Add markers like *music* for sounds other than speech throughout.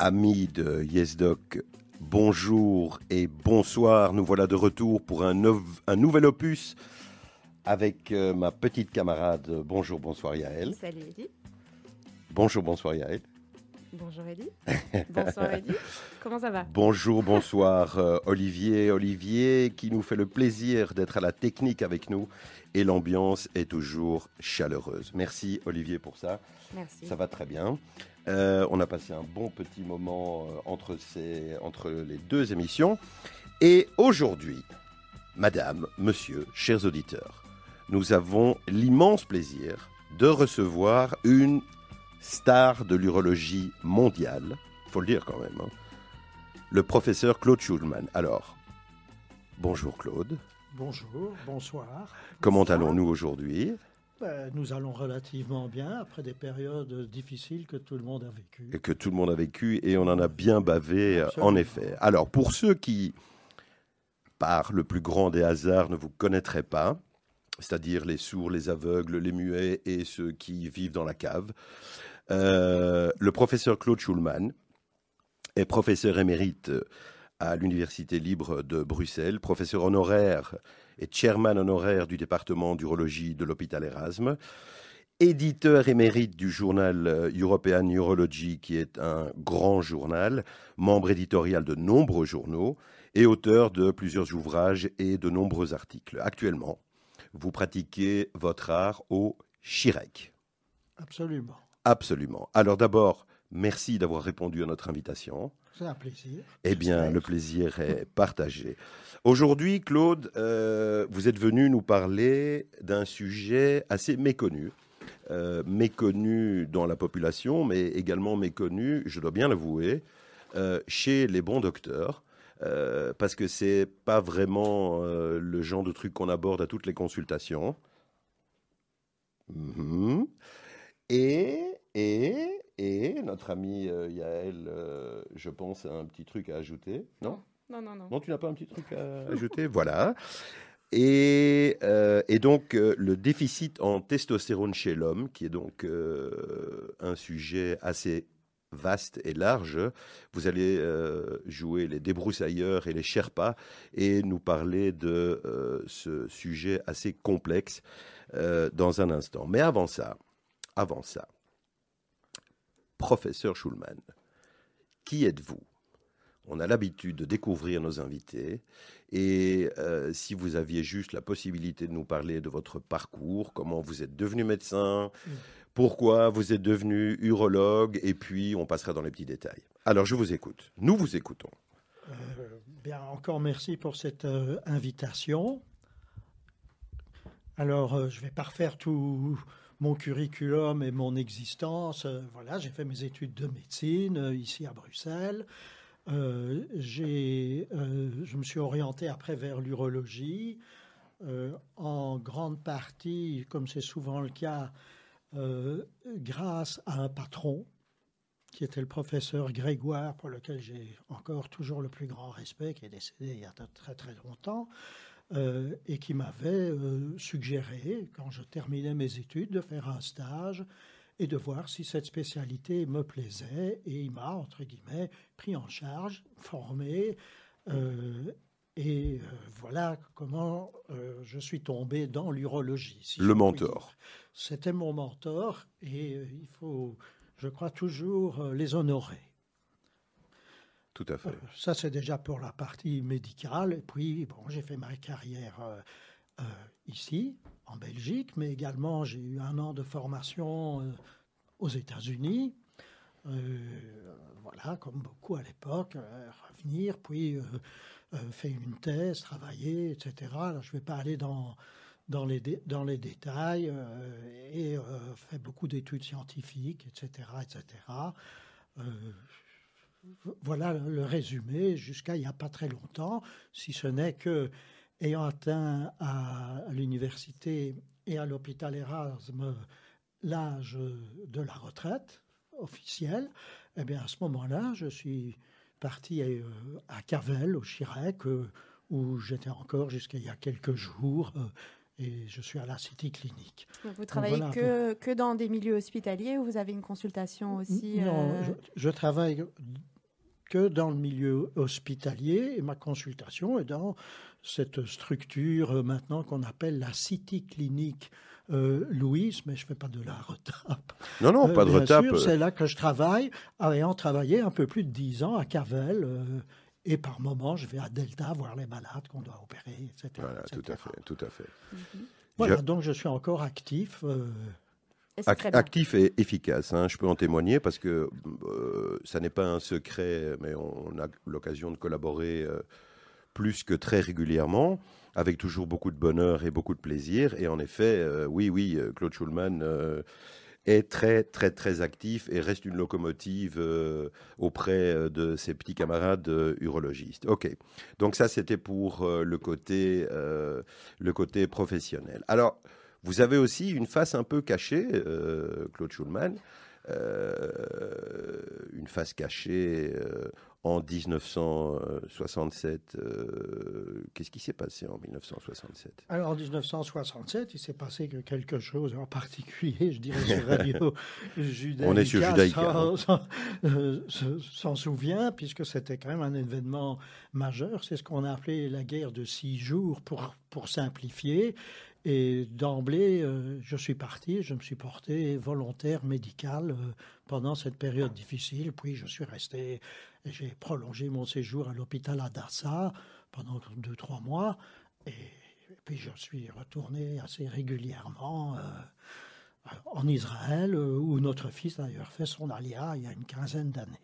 Amis de YesDoc, bonjour et bonsoir. Nous voilà de retour pour un, un nouvel opus avec euh, ma petite camarade. Bonjour, bonsoir Yael. Salut Eddy. Bonjour, bonsoir Yael. Bonjour Eddy. Bonsoir *laughs* Eddy. Comment ça va? Bonjour, bonsoir euh, Olivier. Olivier qui nous fait le plaisir d'être à la technique avec nous et l'ambiance est toujours chaleureuse. Merci Olivier pour ça. Merci. Ça va très bien. Euh, on a passé un bon petit moment euh, entre, ces, entre les deux émissions. Et aujourd'hui, madame, monsieur, chers auditeurs, nous avons l'immense plaisir de recevoir une star de l'urologie mondiale, faut le dire quand même, hein, le professeur Claude Schulman. Alors, bonjour Claude. Bonjour, bonsoir. Comment allons-nous aujourd'hui? Ben, Nous allons relativement bien après des périodes difficiles que tout le monde a vécues. et que tout le monde a vécu et on en a bien bavé, euh, en effet. Alors, pour ceux qui, par le plus grand des hasards, ne vous connaîtraient pas, c'est-à-dire les sourds, les aveugles, les muets et ceux qui vivent dans la cave, euh, le professeur Claude Schulman est professeur émérite à l'Université libre de Bruxelles, professeur honoraire et chairman honoraire du département d'urologie de l'hôpital Erasme, éditeur émérite du journal euh, European Urology, qui est un grand journal, membre éditorial de nombreux journaux et auteur de plusieurs ouvrages et de nombreux articles. Actuellement, vous pratiquez votre art au Chirec. Absolument. Absolument. Alors d'abord, merci d'avoir répondu à notre invitation. C'est un plaisir. Eh bien, le plaisir est partagé. Aujourd'hui, Claude, euh, vous êtes venu nous parler d'un sujet assez méconnu. Euh, méconnu dans la population, mais également méconnu, je dois bien l'avouer, euh, chez les bons docteurs. parce que c'est pas vraiment le genre de truc qu'on aborde à toutes les consultations. Mhm. Et, et, et notre ami euh, Yael, euh, je pense, a un petit truc à ajouter. Non? Non, non, non. Non, tu n'as pas un petit truc à *laughs* ajouter? Voilà. Et, euh, et donc, euh, le déficit en testostérone chez l'homme, qui est donc euh, un sujet assez vaste et large, vous allez euh, jouer les débroussailleurs et les sherpas et nous parler de euh, ce sujet assez complexe euh, dans un instant. Mais avant ça, avant ça, professeur Schulman, qui êtes-vous? On a l'habitude de découvrir nos invités. Et euh, si vous aviez juste la possibilité de nous parler de votre parcours, comment vous êtes devenu médecin, Mm. pourquoi vous êtes devenu urologue, et puis on passera dans les petits détails. Alors je vous écoute. Nous vous écoutons. Euh, bien, encore merci pour cette euh, invitation. Alors, je vais pas refaire tout mon curriculum et mon existence. Euh, voilà, j'ai fait mes études de médecine euh, ici à Bruxelles. Euh, je me suis orienté après vers l'urologie, en grande partie, comme c'est souvent le cas, grâce à un patron qui était le professeur Grégoire, pour lequel j'ai encore toujours le plus grand respect, qui est décédé il y a très très longtemps, euh, et qui m'avait euh, suggéré, quand je terminais mes études, de faire un stage et de voir si cette spécialité me plaisait. Et il m'a, entre guillemets, pris en charge, formé. euh, et voilà comment je suis tombé dans l'urologie. si Le mentor. C'était mon mentor et il faut, je crois, toujours les honorer. Tout à fait. Euh, Ça, c'est déjà pour la partie médicale. Et puis, bon, j'ai fait ma carrière euh, euh, ici, en Belgique, mais également j'ai eu un an de formation aux États-Unis. Voilà, comme beaucoup à l'époque, revenir, puis faire une thèse, travailler, etc. Là, je ne vais pas aller dans, dans, les, dans les détails et fait beaucoup d'études scientifiques, etc. etc. Euh, voilà le résumé jusqu'à il n'y a pas très longtemps, si ce n'est que, ayant atteint à l'université et à l'hôpital Erasme l'âge de la retraite officielle, eh bien à ce moment-là, je suis parti euh, à Cavel, au Chirac, euh, où j'étais encore jusqu'à il y a quelques jours. Euh, et je suis à la City Clinique. Vous travaillez voilà que, que dans des milieux hospitaliers ou vous avez une consultation aussi Non, euh, je, je travaille que dans le milieu hospitalier et ma consultation est dans cette structure euh, maintenant qu'on appelle la City Clinique euh, Louise, mais je ne fais pas de la retape. Non, non, Euh, pas de bien retape. sûr, C'est là que je travaille, ayant travaillé un peu plus de 10 ans à Cavel. Et par moment, je vais à Delta voir les malades qu'on doit opérer, etc. Voilà, tout etc. à fait, tout à fait. mhm. Voilà, Je- donc je suis encore actif. euh, Ac- actif et efficace, hein, je peux en témoigner parce que euh, ça n'est pas un secret, mais on, a l'occasion de collaborer euh, plus que très régulièrement, avec toujours beaucoup de bonheur et beaucoup de plaisir. Et en effet, euh, oui, oui, Claude Schulman euh, est très, très, très actif et reste une locomotive euh, auprès euh, de ses petits camarades euh, urologistes. Ok, donc ça c'était pour le côté, le côté professionnel. Alors. Vous avez aussi une face un peu cachée, Claude Schulman, une face cachée euh, en 1967. euh, Qu'est-ce qui s'est passé en 1967 Alors en 1967, il s'est passé que quelque chose en particulier, je dirais sur Radio *laughs* Judaïka. On est sur Judaïka, s'en- s'en- euh, se- s'en souvient, puisque c'était quand même un événement majeur. C'est ce qu'on a appelé la guerre de six jours pour, pour simplifier. Et d'emblée, euh, je suis parti, je me suis porté volontaire médical euh, pendant cette période difficile. Puis je suis resté, j'ai prolongé mon séjour à l'hôpital Adassa pendant deux, trois mois. Et, puis je suis retourné assez régulièrement euh, en Israël, où notre fils d'ailleurs fait son alia il y a une quinzaine d'années,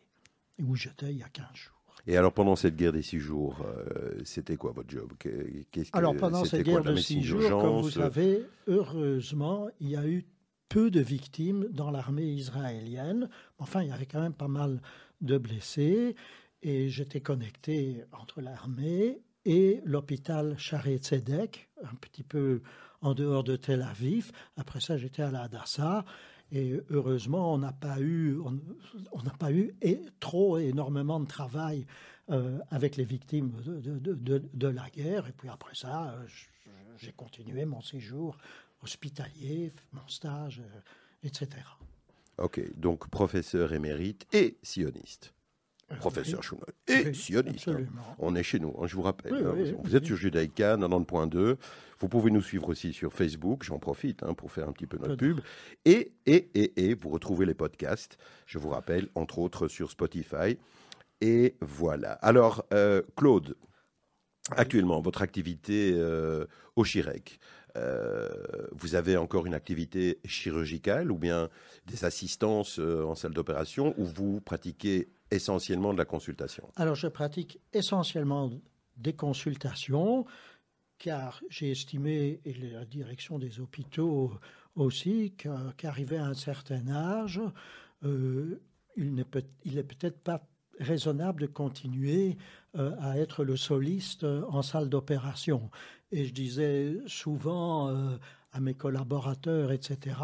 et où j'étais il y a 15 jours. Et alors pendant cette guerre des six jours, euh, c'était quoi votre job? Que- qu'est-ce que- Alors pendant cette quoi, guerre la de médecine six jours, comme vous savez, heureusement, il y a eu peu de victimes dans l'armée israélienne. Enfin, il y avait quand même pas mal de blessés. Et j'étais connecté entre l'armée et l'hôpital Sharet Tzedek, un petit peu en dehors de Tel Aviv. Après ça, j'étais à la Hadassah. Et heureusement, on n'a pas eu, on n'a pas eu trop énormément de travail euh, avec les victimes de, la guerre. Et puis après ça, euh, j'ai continué mon séjour hospitalier, mon stage, euh, etc. Ok, donc professeur émérite et sioniste. Professeur oui, Schulman et oui, sioniste. hein. Absolument. On est chez nous, hein, je vous rappelle. Oui, hein. oui, vous oui, êtes sur Judaïka 90.2. Vous pouvez nous suivre aussi sur Facebook. J'en profite hein, pour faire un petit peu notre pub. Et, et, et, et, vous retrouvez les podcasts, je vous rappelle, entre autres sur Spotify. Et voilà. Alors, euh, Claude, actuellement, votre activité euh, au Chirec, euh, vous avez encore une activité chirurgicale ou bien des assistances euh, en salle d'opération où vous pratiquez essentiellement de la consultation Alors, je pratique essentiellement des consultations, car j'ai estimé, et la direction des hôpitaux aussi, qu'arrivé à un certain âge, euh, il n'est peut-être pas raisonnable de continuer euh, à être le soliste en salle d'opération. Et je disais souvent euh, à mes collaborateurs, etc.,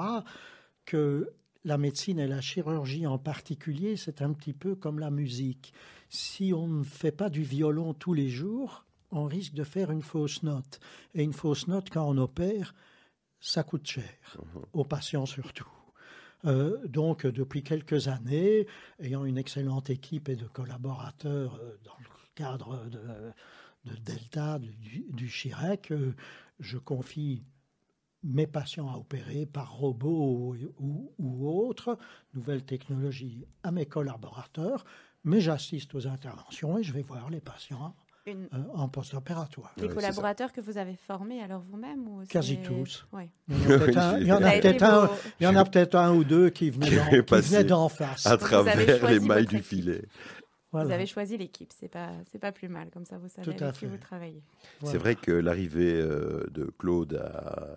que la médecine et la chirurgie en particulier, c'est un petit peu comme la musique. Si on ne fait pas du violon tous les jours, on risque de faire une fausse note. Et une fausse note, quand on opère, ça coûte cher, aux patients surtout. Euh, donc, depuis quelques années, ayant une excellente équipe et de collaborateurs euh, dans le cadre de, de Delta, du, du Chirec, euh, je confie mes patients à opérer par robot ou, ou, ou autre, nouvelles technologies, à mes collaborateurs, mais j'assiste aux interventions et je vais voir les patients Une- euh, en post-opératoire. Ouais, c'est collaborateurs que vous avez formés alors vous-même ou Quasi tous. Ouais. *laughs* Il y en a peut-être un- ou deux qui venaient d'en- face. à travers les mailles du filet. Vous avez choisi l'équipe, c'est pas c'est pas plus mal comme ça vous savez Tout à avec qui vous travaillez. Voilà. C'est vrai que l'arrivée euh, de Claude à,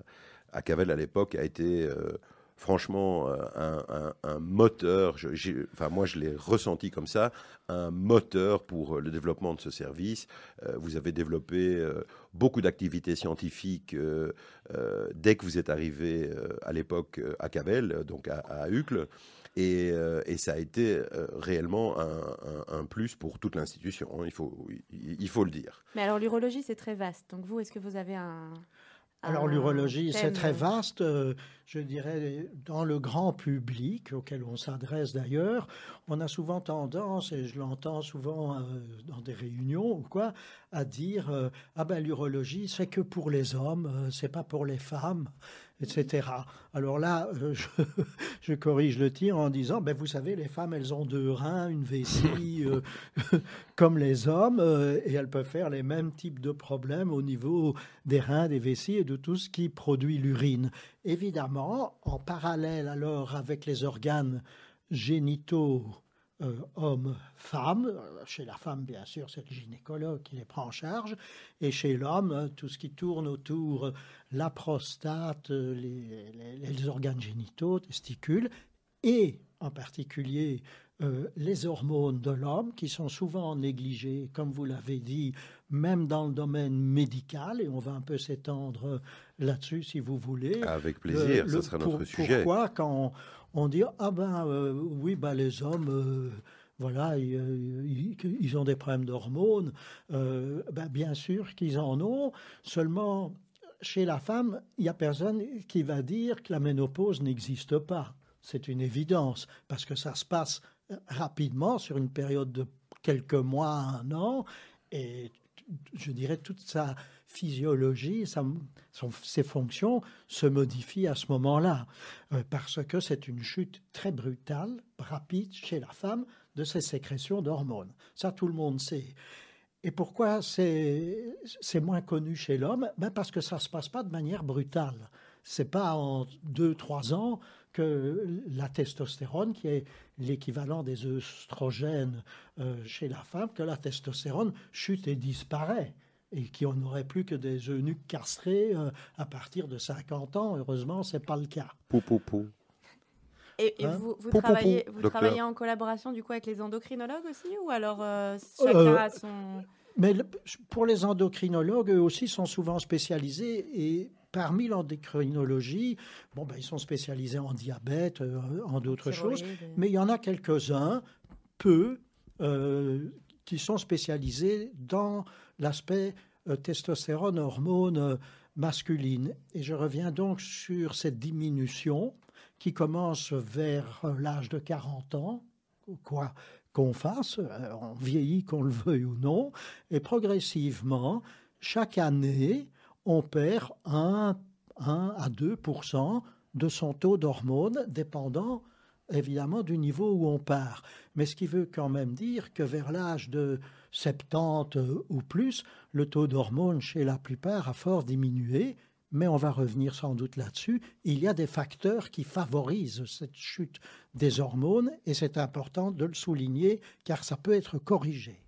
à Cavel à l'époque a été euh, franchement euh, un, moteur, enfin moi je l'ai ressenti comme ça, un moteur pour euh, le développement de ce service. Vous avez développé beaucoup d'activités scientifiques dès que vous êtes arrivé à l'époque à Cavel, donc à, à Uccle. Et, ça a été réellement un, plus pour toute l'institution, hein, il, faut, il faut le dire. Mais alors l'urologie c'est très vaste. Donc vous est-ce que vous avez un Alors un l'urologie, c'est très vaste. euh, Je dirais, dans le grand public, auquel on s'adresse d'ailleurs, on a souvent tendance, et je l'entends souvent euh, dans des réunions ou quoi, à dire euh, ah ben l'urologie c'est que pour les hommes, euh, c'est pas pour les femmes, etc. Alors là, euh, *laughs* je, je corrige le tir en disant ben vous savez les femmes elles ont deux reins, une vessie *laughs* euh, *laughs* comme les hommes euh, et elles peuvent faire les mêmes types de problèmes au niveau des reins, des vessies et de tout ce qui produit l'urine. Évidemment, en parallèle alors avec les organes génitaux euh, hommes-femmes, euh, chez la femme bien sûr c'est le gynécologue qui les prend en charge, et chez l'homme euh, tout ce qui tourne autour, euh, la prostate, euh, les, les- les organes génitaux, testicules, et en particulier euh, les hormones de l'homme qui sont souvent négligées, comme vous l'avez dit, même dans le domaine médical, et on va un peu s'étendre là-dessus si vous voulez. Avec plaisir, le- sera pour- notre sujet. Pourquoi quand on, dit ah ben euh, oui ben les hommes euh, voilà ils, euh, ils- ont des problèmes d'hormones ben, bien sûr qu'ils en ont seulement chez la femme il y a personne qui va dire que la ménopause n'existe pas. C'est une évidence parce que ça se passe rapidement sur une période de quelques mois un an et je dirais toute sa physiologie, sa- ses fonctions se modifient à ce moment-là, euh, parce que c'est une chute très brutale, rapide chez la femme de ses sécrétions d'hormones. Ça, tout le monde sait. Et pourquoi c'est moins connu chez l'homme? Ben Parce que ça ne se passe pas de manière brutale. C'est pas en deux, trois ans que la testostérone, qui est l'équivalent des œstrogènes euh, chez la femme, que la testostérone chute et disparaît. Et qu'on n'aurait plus que des eunuques castrés euh, à partir de 50 ans. Heureusement, ce n'est pas le cas. Pou, pou, pou. Et, et Hein? vous, vous Pou, travaillez, pou, vous travaillez en collaboration du coup avec les endocrinologues aussi ou alors euh, chacun Euh, a son... Mais le- pour les endocrinologues, eux aussi sont souvent spécialisés et parmi l'endocrinologie, bon, ben, ils sont spécialisés en diabète, euh, en d'autres choses, mais il y en a quelques-uns, peu, euh, qui sont spécialisés dans l'aspect euh, testostérone, hormone euh, masculine. Et je reviens donc sur cette diminution qui commence vers euh, l'âge de 40 ans, quoi qu'on fasse, euh, on vieillit qu'on le veuille ou non, et progressivement, chaque année, on perd 1, 1 à 2 de son taux d'hormones, dépendant évidemment du niveau où on part. Mais ce qui veut quand même dire que vers l'âge de 70 euh, ou plus, le taux d'hormones chez la plupart a fort diminué, mais on va revenir sans doute là-dessus. Il y a des facteurs qui favorisent cette chute des hormones et c'est important de le souligner car ça peut être corrigé.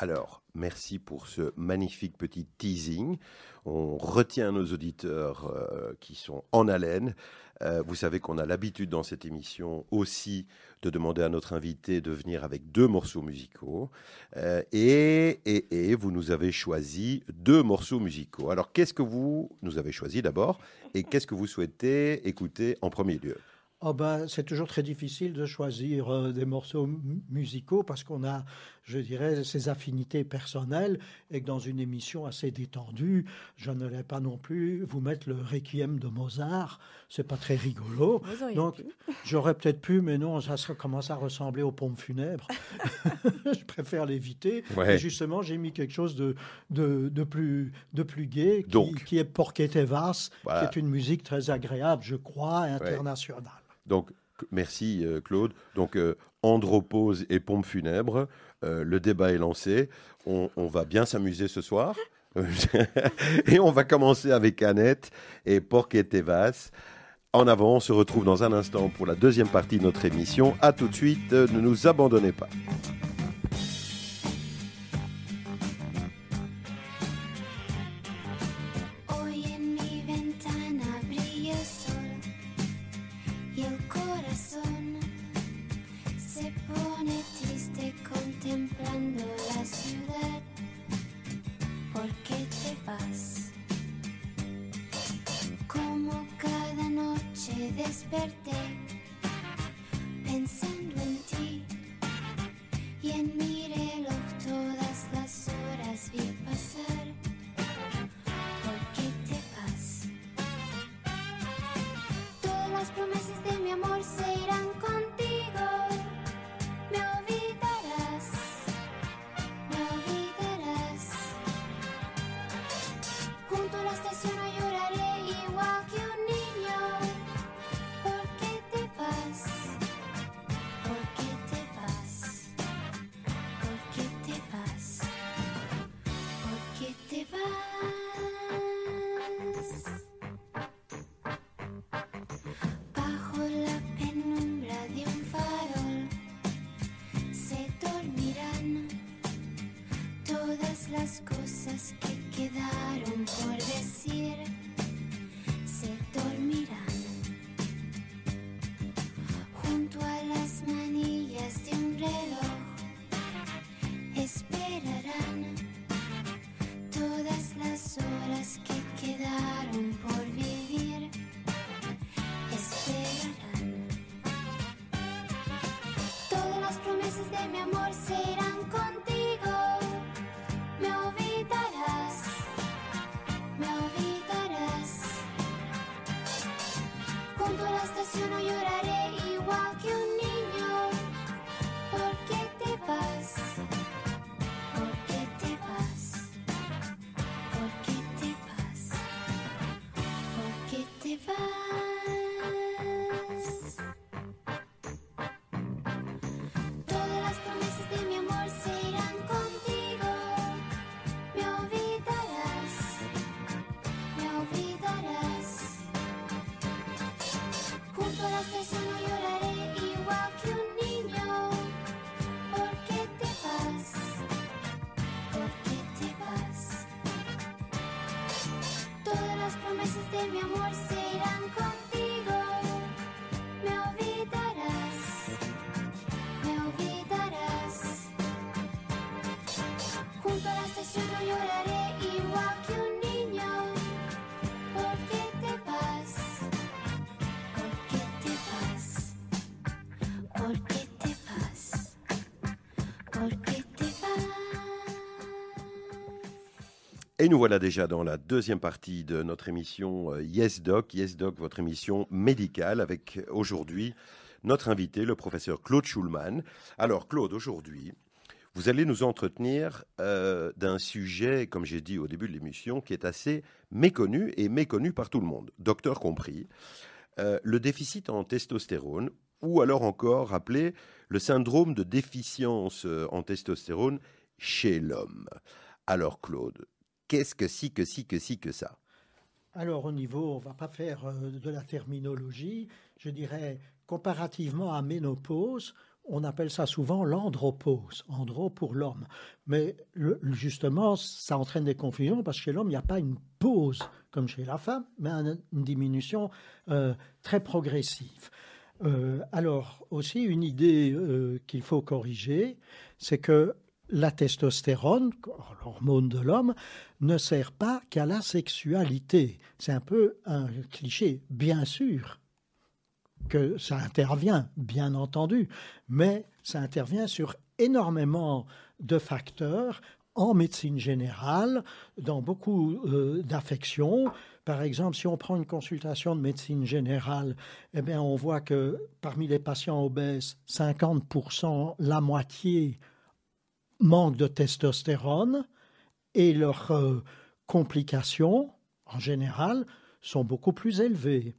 Alors, merci pour ce magnifique petit teasing. On retient nos auditeurs euh, qui sont en haleine. Euh, vous savez qu'on a l'habitude dans cette émission aussi de demander à notre invité de venir avec deux morceaux musicaux. Euh, et, et, et vous nous avez choisi deux morceaux musicaux. Alors, qu'est-ce que vous nous avez choisi d'abord et qu'est-ce que vous souhaitez écouter en premier lieu? Oh ben, c'est toujours très difficile de choisir euh, des morceaux mu- musicaux parce qu'on a, je dirais, ses affinités personnelles et que dans une émission assez détendue, je ne vais pas non plus vous mettre le requiem de Mozart. C'est pas très rigolo. Donc, j'aurais peut-être pu, mais non, ça commence à ressembler aux pompes funèbres. *laughs* *laughs* je préfère l'éviter. Ouais. Et justement, j'ai mis quelque chose de, de, de plus, de plus gai, qui, Donc. qui est Porquete Vas, Voilà. qui est une musique très agréable, je crois, internationale. Donc, merci euh, Claude. Donc, euh, andropause et pompe funèbre, euh, le débat est lancé. On, on va bien s'amuser ce soir. *laughs* et on va commencer avec Annette et Porquet Tevas. En avant, on se retrouve dans un instant pour la deuxième partie de notre émission. À tout de suite, euh, ne nous abandonnez pas. desperté pensando en ti y en mi reloj todas las horas vi pasar. ¿Por qué te vas? Todas las promesas de mi amor se irán. Et nous voilà déjà dans la deuxième partie de notre émission euh, Yes Doc. Yes Doc, votre émission médicale avec aujourd'hui notre invité, le professeur Claude Schulman. Alors Claude, aujourd'hui, vous allez nous entretenir euh, d'un sujet, comme j'ai dit au début de l'émission, qui est assez méconnu et méconnu par tout le monde, docteur compris, euh, le déficit en testostérone, ou alors encore appelé le syndrome de déficience en testostérone chez l'homme. Alors Claude, qu'est-ce que si, que si, que si, que ça? Alors au niveau, on va pas faire euh, de la terminologie, je dirais comparativement à ménopause, on appelle ça souvent l'andropause, andro pour l'homme. Mais justement, ça entraîne des confusions parce que chez l'homme, il n'y a pas une pause comme chez la femme, mais un- une diminution euh, très progressive. Euh, alors aussi, une idée qu'il faut corriger, c'est que la testostérone, l'hormone de l'homme, ne sert pas qu'à la sexualité. C'est un peu un cliché, bien sûr que ça intervient, bien entendu, mais ça intervient sur énormément de facteurs en médecine générale, dans beaucoup euh, d'affections. Par exemple, si on prend une consultation de médecine générale, eh bien, on voit que parmi les patients obèses, 50%, la moitié manquent de testostérone et leurs euh, complications, en général, sont beaucoup plus élevées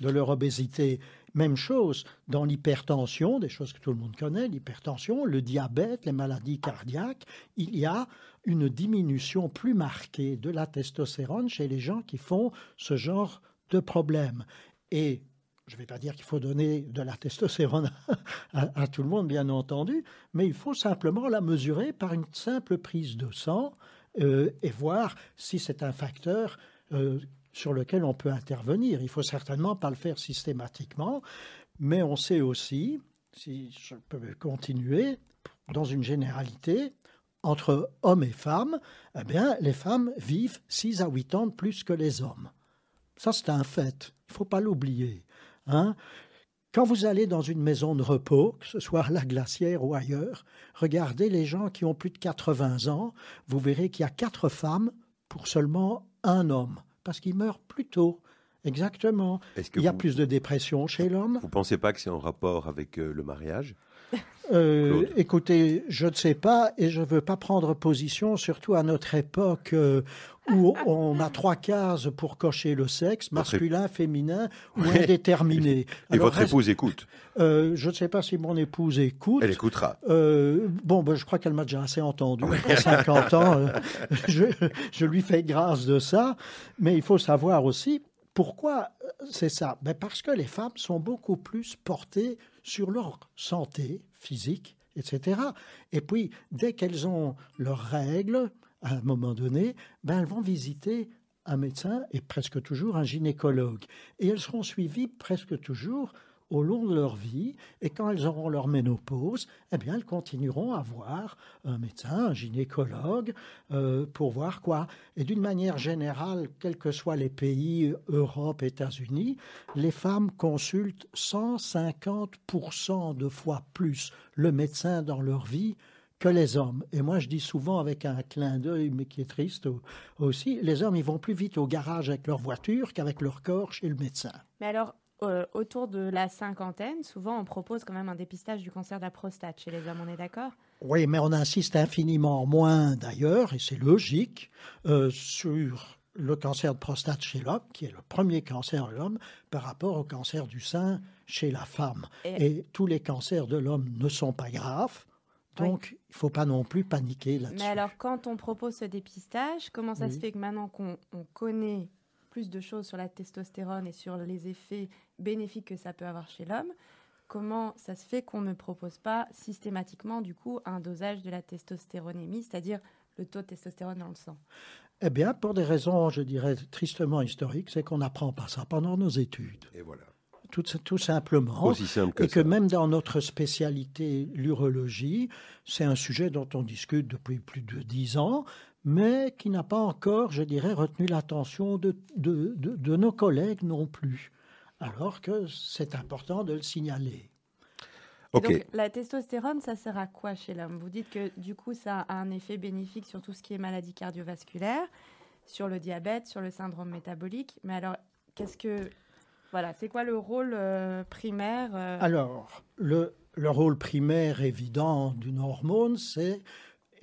de leur obésité. Même chose dans l'hypertension, des choses que tout le monde connaît, l'hypertension, le diabète, les maladies cardiaques, il y a une diminution plus marquée de la testostérone chez les gens qui font ce genre de problème. Et je ne vais pas dire qu'il faut donner de la testostérone *laughs* à, tout le monde, bien entendu, mais il faut simplement la mesurer par une simple prise de sang euh, et voir si c'est un facteur euh, sur lequel on peut intervenir. Il faut certainement pas le faire systématiquement, mais on sait aussi, si je peux continuer, dans une généralité, entre hommes et femmes, eh bien, les femmes vivent 6 à 8 ans de plus que les hommes. Ça, c'est un fait. Il ne faut pas l'oublier. Hein. Quand vous allez dans une maison de repos, que ce soit à la glacière ou ailleurs, regardez les gens qui ont plus de 80 ans, vous verrez qu'il y a quatre femmes pour seulement un homme, parce qu'ils meurent plus tôt. Exactement. Il y a vous, plus de dépression chez l'homme. vous pensez pas que c'est en rapport avec euh, le mariage? Euh, écoutez, je ne sais pas et je ne veux pas prendre position, surtout à notre époque euh, où on a trois cases pour cocher le sexe, Votre masculin, féminin ou Ouais. indéterminé. Et Alors, votre reste- épouse écoute euh, je ne sais pas si mon épouse écoute. Elle écoutera. Euh, bon, ben, je crois qu'elle m'a déjà assez entendu. Pour 50 ans, euh, *laughs* je, je lui fais grâce de ça. Mais il faut savoir aussi pourquoi c'est ça. Ben, parce que les femmes sont beaucoup plus portées sur leur santé physique, etc. Et puis, dès qu'elles ont leurs règles, à un moment donné, ben, elles vont visiter un médecin et presque toujours un gynécologue. Et elles seront suivies presque toujours au long de leur vie, et quand elles auront leur ménopause, eh bien, elles continueront à voir un médecin, un gynécologue, euh, pour voir quoi. Et d'une manière générale, quels que soient les pays, Europe, États-Unis, les femmes consultent 150% de fois plus le médecin dans leur vie que les hommes. Et moi, je dis souvent avec un clin d'œil, mais qui est triste au- aussi, les hommes, ils vont plus vite au garage avec leur voiture qu'avec leur corps chez le médecin. Mais alors, euh, autour de la cinquantaine, souvent on propose quand même un dépistage du cancer de la prostate chez les hommes, on est d'accord? Oui, mais on insiste infiniment moins d'ailleurs, et c'est logique, euh, sur le cancer de prostate chez l'homme, qui est le premier cancer de l'homme, par rapport au cancer du sein chez la femme. Et- Et, tous les cancers de l'homme ne sont pas graves, donc il ne faut pas non plus paniquer là-dessus. Mais alors, quand on propose ce dépistage, comment ça Oui. se fait que maintenant qu'on on connaît plus de choses sur la testostérone et sur les effets bénéfiques que ça peut avoir chez l'homme, comment ça se fait qu'on ne propose pas systématiquement, du coup, un dosage de la testostéronémie, c'est-à-dire le taux de testostérone dans le sang? Eh bien, pour des raisons, je dirais, tristement historiques, c'est qu'on n'apprend pas ça pendant nos études, Et voilà. tout, tout simplement. Aussi simple que Et que ça. même dans notre spécialité, l'urologie, c'est un sujet dont on discute depuis plus de dix ans, mais qui n'a pas encore, je dirais, retenu l'attention de, de- de- de nos collègues non plus. Alors que c'est important de le signaler. Et Ok. Donc, la testostérone, ça sert à quoi chez l'homme? Vous dites que du coup, ça a un effet bénéfique sur tout ce qui est maladie cardiovasculaire. sur le diabète, sur le syndrome métabolique. Mais alors, qu'est-ce que. Voilà, c'est quoi le rôle euh, primaire euh, Alors, le, le rôle primaire évident d'une hormone, c'est,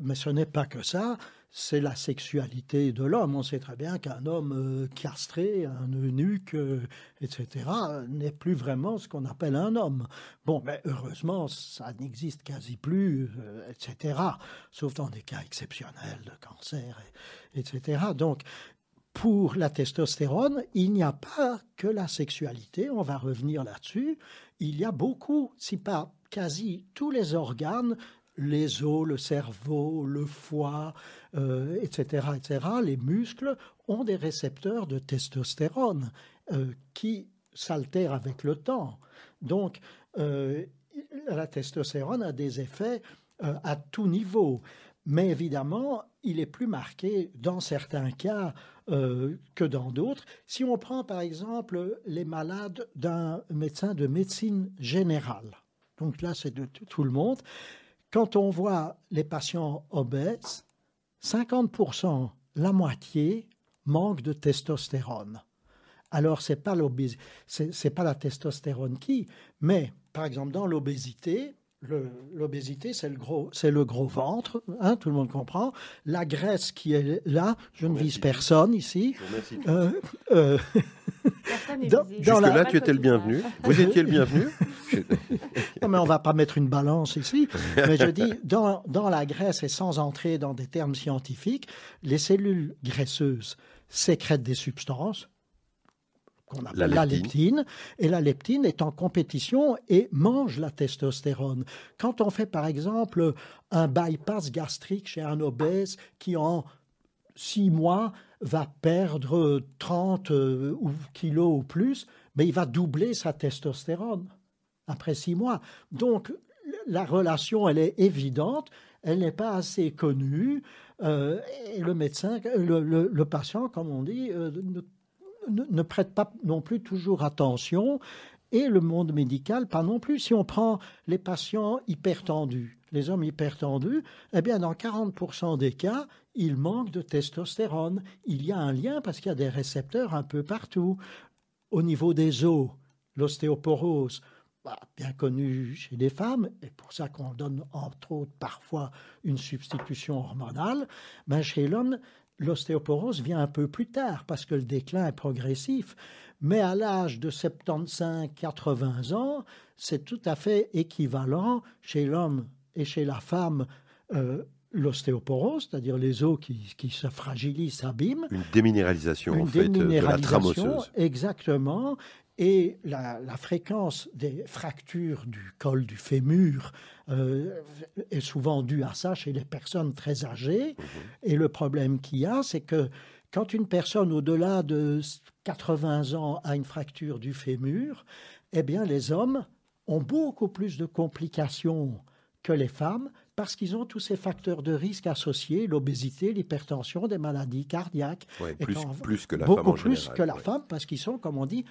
mais ce n'est pas que ça, c'est la sexualité de l'homme. On sait très bien qu'un homme euh, castré, un eunuque, euh, etc., n'est plus vraiment ce qu'on appelle un homme. Bon, mais heureusement, ça n'existe quasi plus, euh, etc., sauf dans des cas exceptionnels de cancer, et- etc. Donc, pour la testostérone, il n'y a pas que la sexualité, on va revenir là-dessus, il y a beaucoup, si pas quasi tous les organes, les os, le cerveau, le foie, euh, etc., etc., les muscles ont des récepteurs de testostérone euh, qui s'altèrent avec le temps. Donc, euh, la testostérone a des effets à tout niveau. Mais évidemment, il est plus marqué dans certains cas que dans d'autres. Si on prend par exemple les malades d'un médecin de médecine générale, donc là c'est de tout le monde, quand on voit les patients obèses, 50%, la moitié, manquent de testostérone. Alors, ce n'est pas, c'est- pas la testostérone qui, mais par exemple, dans l'obésité, l'obésité, c'est le, gros, c'est le gros ventre, hein, tout le monde comprend. La graisse qui est là, je ne vise personne ici. Je vous remercie. Personne n'est dans- visé. dans la- Jusque-là, Pas tu étais le bienvenu. Vous étiez le bienvenu. *laughs* Non, mais on va pas mettre une balance ici. Mais je dis, dans, dans la graisse, et sans entrer dans des termes scientifiques, les cellules graisseuses sécrètent des substances qu'on appelle La la leptine. leptine. Et la leptine est en compétition et mange la testostérone. Quand on fait, par exemple, un bypass gastrique chez un obèse qui, en six mois, va perdre 30 euh, kilos ou plus, mais il va doubler sa testostérone après six mois. Donc, la relation, elle est évidente, elle n'est pas assez connue, euh, et le médecin, le, patient, comme on dit, euh, ne, ne- ne prête pas non plus toujours attention, et le monde médical, pas non plus. Si on prend les patients hypertendus, les hommes hypertendus, eh bien, dans 40% des cas, ils manquent de testostérone. Il y a un lien parce qu'il y a des récepteurs un peu partout. Au niveau des os, l'ostéoporose, bah, bien connue chez les femmes, et pour ça qu'on donne entre autres parfois une substitution hormonale, chez l'homme, l'ostéoporose vient un peu plus tard parce que le déclin est progressif. Mais à l'âge de 75-80 ans, c'est tout à fait équivalent chez l'homme et chez la femme. euh, L'ostéoporose, c'est-à-dire les os qui, qui se fragilisent, s'abîment, Une déminéralisation, en une fait, de la trame Exactement. Et la, la fréquence des fractures du col du fémur euh, est souvent due à ça chez les personnes très âgées. Et le problème qu'il y a, c'est que quand une personne au-delà de 80 ans a une fracture du fémur, eh bien, les hommes ont beaucoup plus de complications que les femmes parce qu'ils ont tous ces facteurs de risque associés, l'obésité, l'hypertension, des maladies cardiaques. Ouais, plus, que la beaucoup femme en plus général, que la ouais. femme parce qu'ils sont, comme on dit,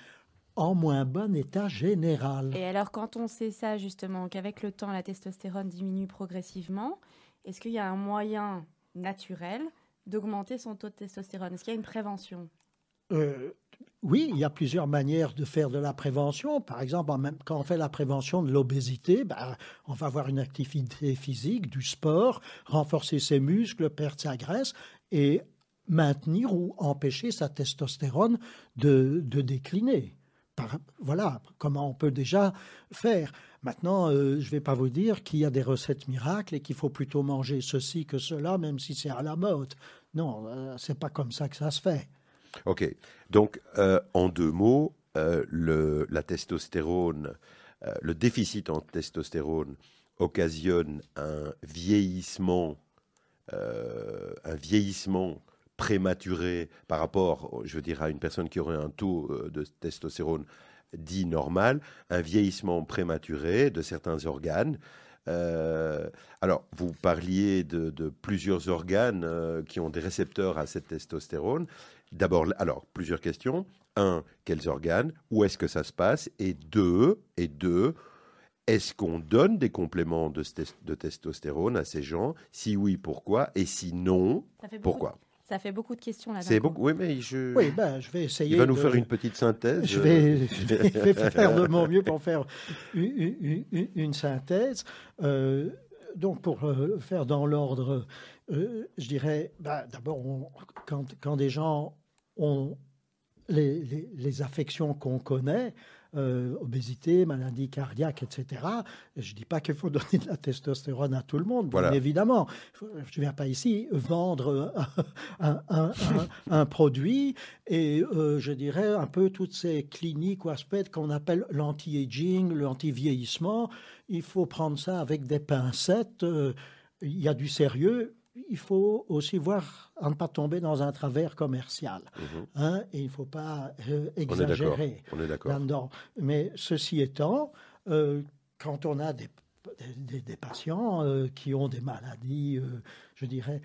en moins bon état général. Et alors, quand on sait ça, justement, qu'avec le temps, la testostérone diminue progressivement, est-ce qu'il y a un moyen naturel d'augmenter son taux de testostérone? Est-ce qu'il y a une prévention? Euh, oui, il y a plusieurs manières de faire de la prévention. Par exemple, quand on fait la prévention de l'obésité, ben, on va avoir une activité physique, du sport, renforcer ses muscles, perdre sa graisse et maintenir ou empêcher sa testostérone de, décliner. Voilà comment on peut déjà faire. Maintenant, euh, je ne vais pas vous dire qu'il y a des recettes miracles et qu'il faut plutôt manger ceci que cela, même si c'est à la mode. Non, euh, c'est pas comme ça que ça se fait. Ok. Donc, euh, en deux mots, euh, le, la testostérone, euh, le déficit en testostérone occasionne un vieillissement, un vieillissement prématuré par rapport, je veux dire, à une personne qui aurait un taux de testostérone dit normal, un vieillissement prématuré de certains organes. Alors, vous parliez de, plusieurs organes qui ont des récepteurs à cette testostérone. D'abord, alors, plusieurs questions. Un, quels organes? Où est-ce que ça se passe? Et deux, et deux, est-ce qu'on donne des compléments de, de testostérone à ces gens? Si oui, pourquoi? Et si non, pourquoi? Ça fait beaucoup de questions là. C'est coup. beaucoup. Oui, mais je... Oui, ben, je vais essayer. il va nous de- faire une petite synthèse. Je euh, vais, je vais- je vais faire de mon mieux pour faire une, une- une- une synthèse. Euh, donc, pour euh, faire dans l'ordre, euh, je dirais, bah, d'abord, quand, quand des gens ont les, les- les affections qu'on connaît, euh, obésité, maladie cardiaque, etc., je ne dis pas qu'il faut *laughs* donner de la testostérone à tout le monde, bien Voilà. évidemment. Je ne viens pas ici vendre *laughs* un, un- un- un produit et euh, je dirais un peu toutes ces cliniques ou aspects qu'on appelle l'anti-aging, l'anti-vieillissement. Il faut prendre ça avec des pincettes. euh, Il y a du sérieux. Il faut aussi voir à ne pas tomber dans un travers commercial. Mhm. hein, et il ne faut pas euh, exagérer On est d'accord. là-dedans. Mais ceci étant, euh, quand on a des, des- des patients euh, qui ont des maladies, euh, je dirais,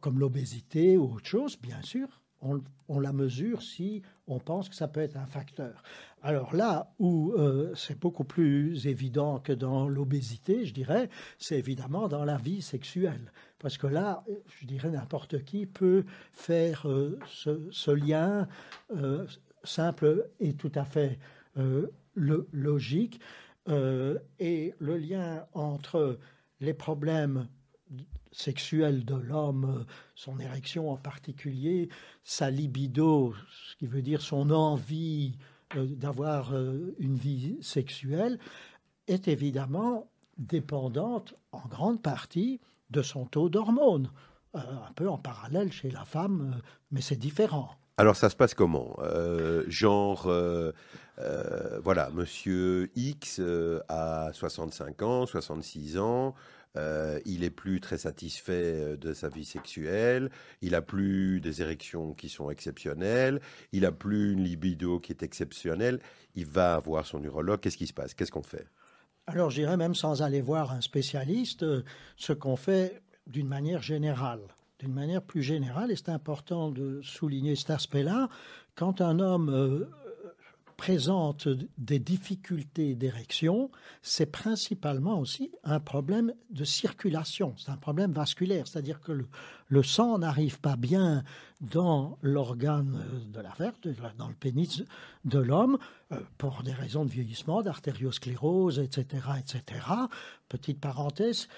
comme l'obésité ou autre chose, bien sûr, on, on la mesure si on pense que ça peut être un facteur. Alors là où euh, c'est beaucoup plus évident que dans l'obésité, je dirais, c'est évidemment dans la vie sexuelle. Parce que là, je dirais, n'importe qui peut faire euh, ce, lien euh, simple et tout à fait euh, logique. et le lien entre les problèmes sexuels de l'homme, son érection en particulier, sa libido, ce qui veut dire son envie d'avoir une vie sexuelle, est évidemment dépendante en grande partie de son taux d'hormones. Euh, un peu en parallèle chez la femme, euh, mais c'est différent. Alors, ça se passe comment? Euh, Genre, voilà, monsieur X a 65 ans, 66 ans. il est plus très satisfait de sa vie sexuelle, il a plus des érections qui sont exceptionnelles, il a plus une libido qui est exceptionnelle. Il va voir son urologue. Qu'est-ce qui se passe? Qu'est-ce qu'on fait? Alors, j'irais même sans aller voir un spécialiste, euh, ce qu'on fait d'une manière générale. D'une manière plus générale, et c'est important de souligner cet aspect-là, quand un homme euh, présente des difficultés d'érection, c'est principalement aussi un problème de circulation, c'est un problème vasculaire, c'est-à-dire que le, sang n'arrive pas bien dans l'organe euh, de la verre, de la- dans le pénis de l'homme, euh, pour des raisons de vieillissement, d'artériosclérose, etc., etc. Petite parenthèse,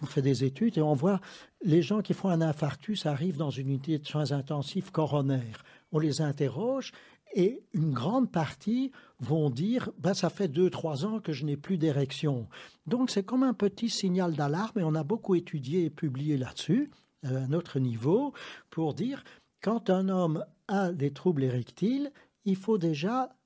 on fait des études et on voit les gens qui font un infarctus arrivent dans une unité de soins intensifs coronaires. On les interroge et une grande partie vont dire ben, ça fait deux, trois ans que je n'ai plus d'érection. Donc c'est comme un petit signal d'alarme et on a beaucoup étudié et publié là-dessus, à un autre niveau, pour dire quand un homme a des troubles érectiles, il faut déjà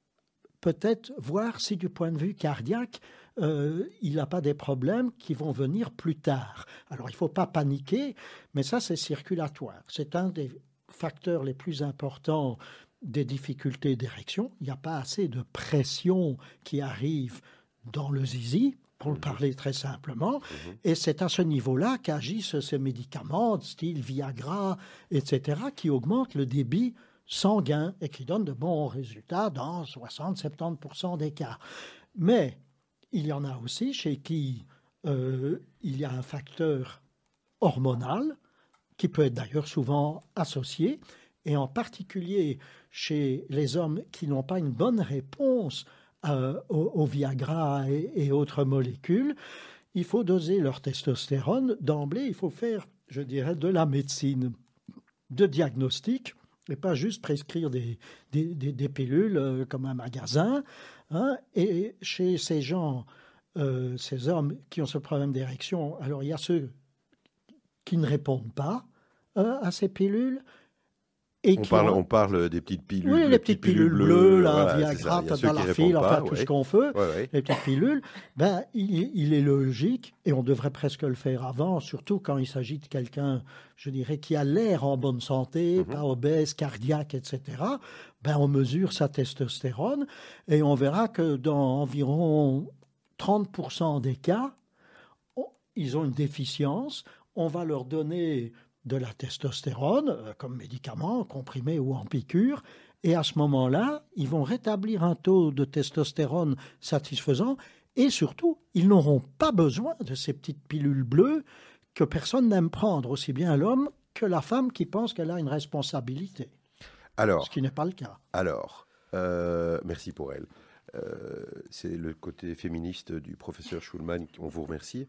peut-être voir si du point de vue cardiaque, euh, il n'a pas des problèmes qui vont venir plus tard. Alors il ne faut pas paniquer, mais ça c'est circulatoire. C'est un des facteurs les plus importants des difficultés d'érection. Il n'y a pas assez de pression qui arrive dans le zizi, pour le parler très simplement. Et c'est à ce niveau-là qu'agissent ces médicaments, style Viagra, etc., qui augmentent le débit sanguin et qui donnent de bons résultats dans 60-70% des cas. Mais il y en a aussi chez qui euh, il y a un facteur hormonal qui peut être d'ailleurs souvent associé, et en particulier chez les hommes qui n'ont pas une bonne réponse euh, au, Viagra et, autres molécules, il faut doser leur testostérone. D'emblée, il faut faire, je dirais, de la médecine de diagnostic et pas juste prescrire des, pilules euh, comme un magasin. hein. Et chez ces gens, euh, ces hommes qui ont ce problème d'érection, alors il y a ceux qui ne répondent pas euh, à ces pilules. Et on parle, ont- on parle des petites pilules. oui, les petites pilules bleues, là, voilà, Viagra, enfin tout ce qu'on veut Ouais, ouais. les petites pilules, ben, il, il est logique, et on devrait presque le faire avant, surtout quand il s'agit de quelqu'un, je dirais, qui a l'air en bonne santé, Mhm. pas obèse, cardiaque, etc. Ben, on mesure sa testostérone et on verra que dans environ 30% des cas, ils ont une déficience. On va leur donner de la testostérone euh, comme médicament, comprimé ou en piqûre. Et à ce moment-là, ils vont rétablir un taux de testostérone satisfaisant et surtout, ils n'auront pas besoin de ces petites pilules bleues que personne n'aime prendre, aussi bien l'homme que la femme qui pense qu'elle a une responsabilité, Alors, ce qui n'est pas le cas. alors, euh, merci pour elle. Euh, c'est le côté féministe du professeur Schulman, on vous remercie.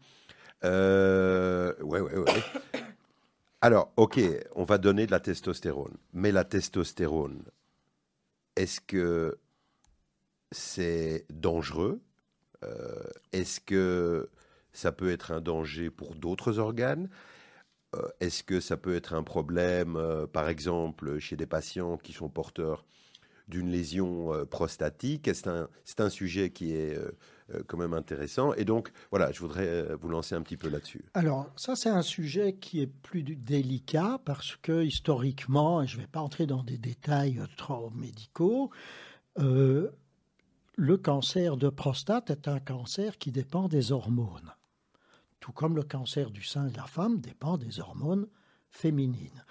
Euh, ouais, ouais, ouais. Alors, ok, on va donner de la testostérone, mais la testostérone, est-ce que c'est dangereux? Euh, Est-ce que ça peut être un danger pour d'autres organes? Euh, Est-ce que ça peut être un problème, euh, par exemple, chez des patients qui sont porteurs d'une lésion prostatique? C'est un, sujet qui est quand même intéressant. Et donc, voilà, je voudrais euh, vous lancer un petit peu là-dessus. Alors, ça, c'est un sujet qui est plus délicat parce que historiquement, et je ne vais pas entrer dans des détails euh, trop médicaux, euh, le cancer de prostate est un cancer qui dépend des hormones. Tout comme le cancer du sein de la femme dépend des hormones féminines.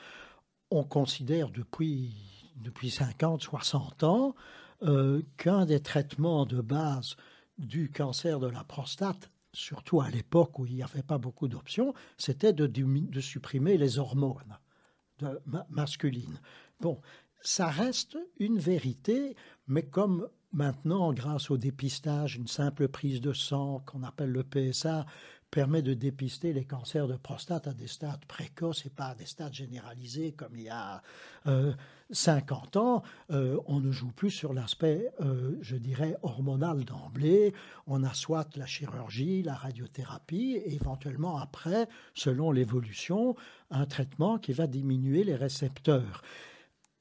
On considère depuis, depuis 50, 60 ans euh, qu'un des traitements de base du cancer de la prostate, surtout à l'époque où il n'y avait pas beaucoup d'options, c'était de, supprimer les hormones masculines. Bon, ça reste une vérité, mais comme maintenant, grâce au dépistage, une simple prise de sang qu'on appelle le PSA permet de dépister les cancers de prostate à des stades précoces et pas à des stades généralisés comme il y a euh, 50 ans, euh, on ne joue plus sur l'aspect, euh, je dirais, hormonal d'emblée. On a soit la chirurgie, la radiothérapie, et éventuellement après, selon l'évolution, un traitement qui va diminuer les récepteurs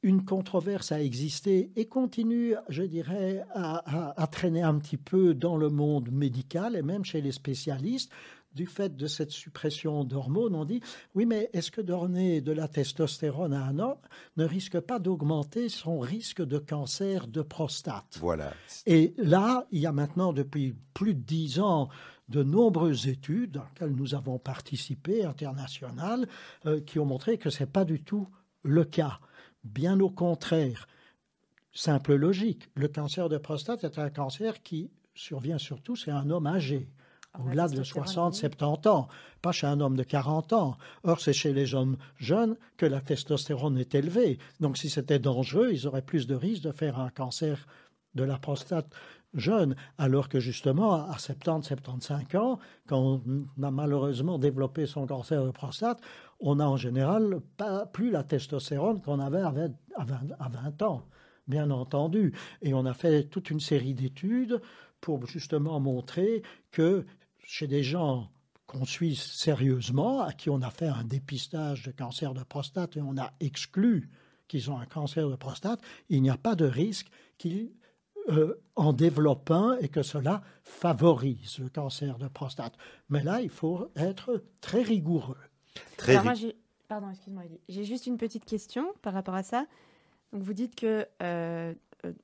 une controverse a existé et continue, je dirais, à, à- à traîner un petit peu dans le monde médical et même chez les spécialistes. Du fait de cette suppression d'hormones, on dit oui, mais est-ce que donner de la testostérone à un homme ne risque pas d'augmenter son risque de cancer de prostate? Voilà. et là, il y a maintenant depuis plus de dix ans de nombreuses études dans lesquelles nous avons participé, internationales, euh, qui ont montré que ce n'est pas du tout le cas. Bien au contraire, simple logique, le cancer de prostate est un cancer qui survient surtout chez un homme âgé, au-delà de testostérone, 60, oui. 70 ans, pas chez un homme de 40 ans. Or, c'est chez les hommes jeunes que la testostérone est élevée. Donc, si c'était dangereux, ils auraient plus de risques de faire un cancer de la prostate jeune, alors que justement, à 70, 75 ans, quand on a malheureusement développé son cancer de prostate, on a en général pas, plus la testostérone qu'on avait à 20, à 20 à 20 ans, bien entendu. Et on a fait toute une série d'études pour justement montrer que chez des gens qu'on suit sérieusement, à qui on a fait un dépistage de cancer de prostate et on a exclu qu'ils ont un cancer de prostate, il n'y a pas de risque qu'ils euh, en développent un et que cela favorise le cancer de prostate. Mais là, il faut être très rigoureux. Très Alors moi, ri- j'ai... Pardon, excuse-moi. J'ai juste une petite question par rapport à ça. Donc, vous dites que euh,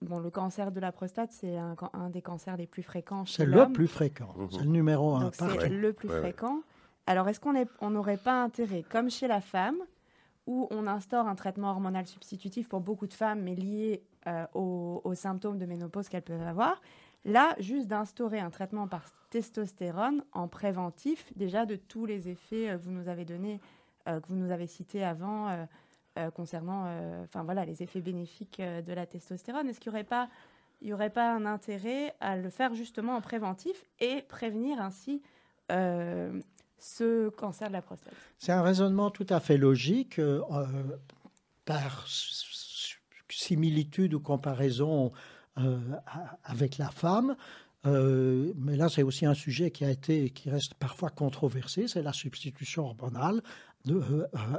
bon, le cancer de la prostate, c'est un, des cancers les plus fréquents chez C'est le l'homme. plus fréquent. Mhm. C'est le numéro un c'est le plus Ouais, fréquent. Alors, est-ce qu'on on n'aurait pas intérêt, comme chez la femme, où on instaure un traitement hormonal substitutif pour beaucoup de femmes, mais lié euh, aux, aux symptômes de ménopause qu'elles peuvent avoir, là, juste d'instaurer un traitement par testostérone en préventif, déjà de tous les effets euh, que vous nous avez donnés, euh, que vous nous avez cités avant, euh, concernant euh, enfin, voilà, les effets bénéfiques euh, de la testostérone, est-ce qu'il n'y aurait pas un intérêt à le faire justement en préventif et prévenir ainsi ce cancer de la prostate? C'est un raisonnement tout à fait logique. par similitude ou comparaison avec la femme. Mais là, c'est aussi un sujet qui a été, qui reste parfois controversé, c'est la substitution hormonale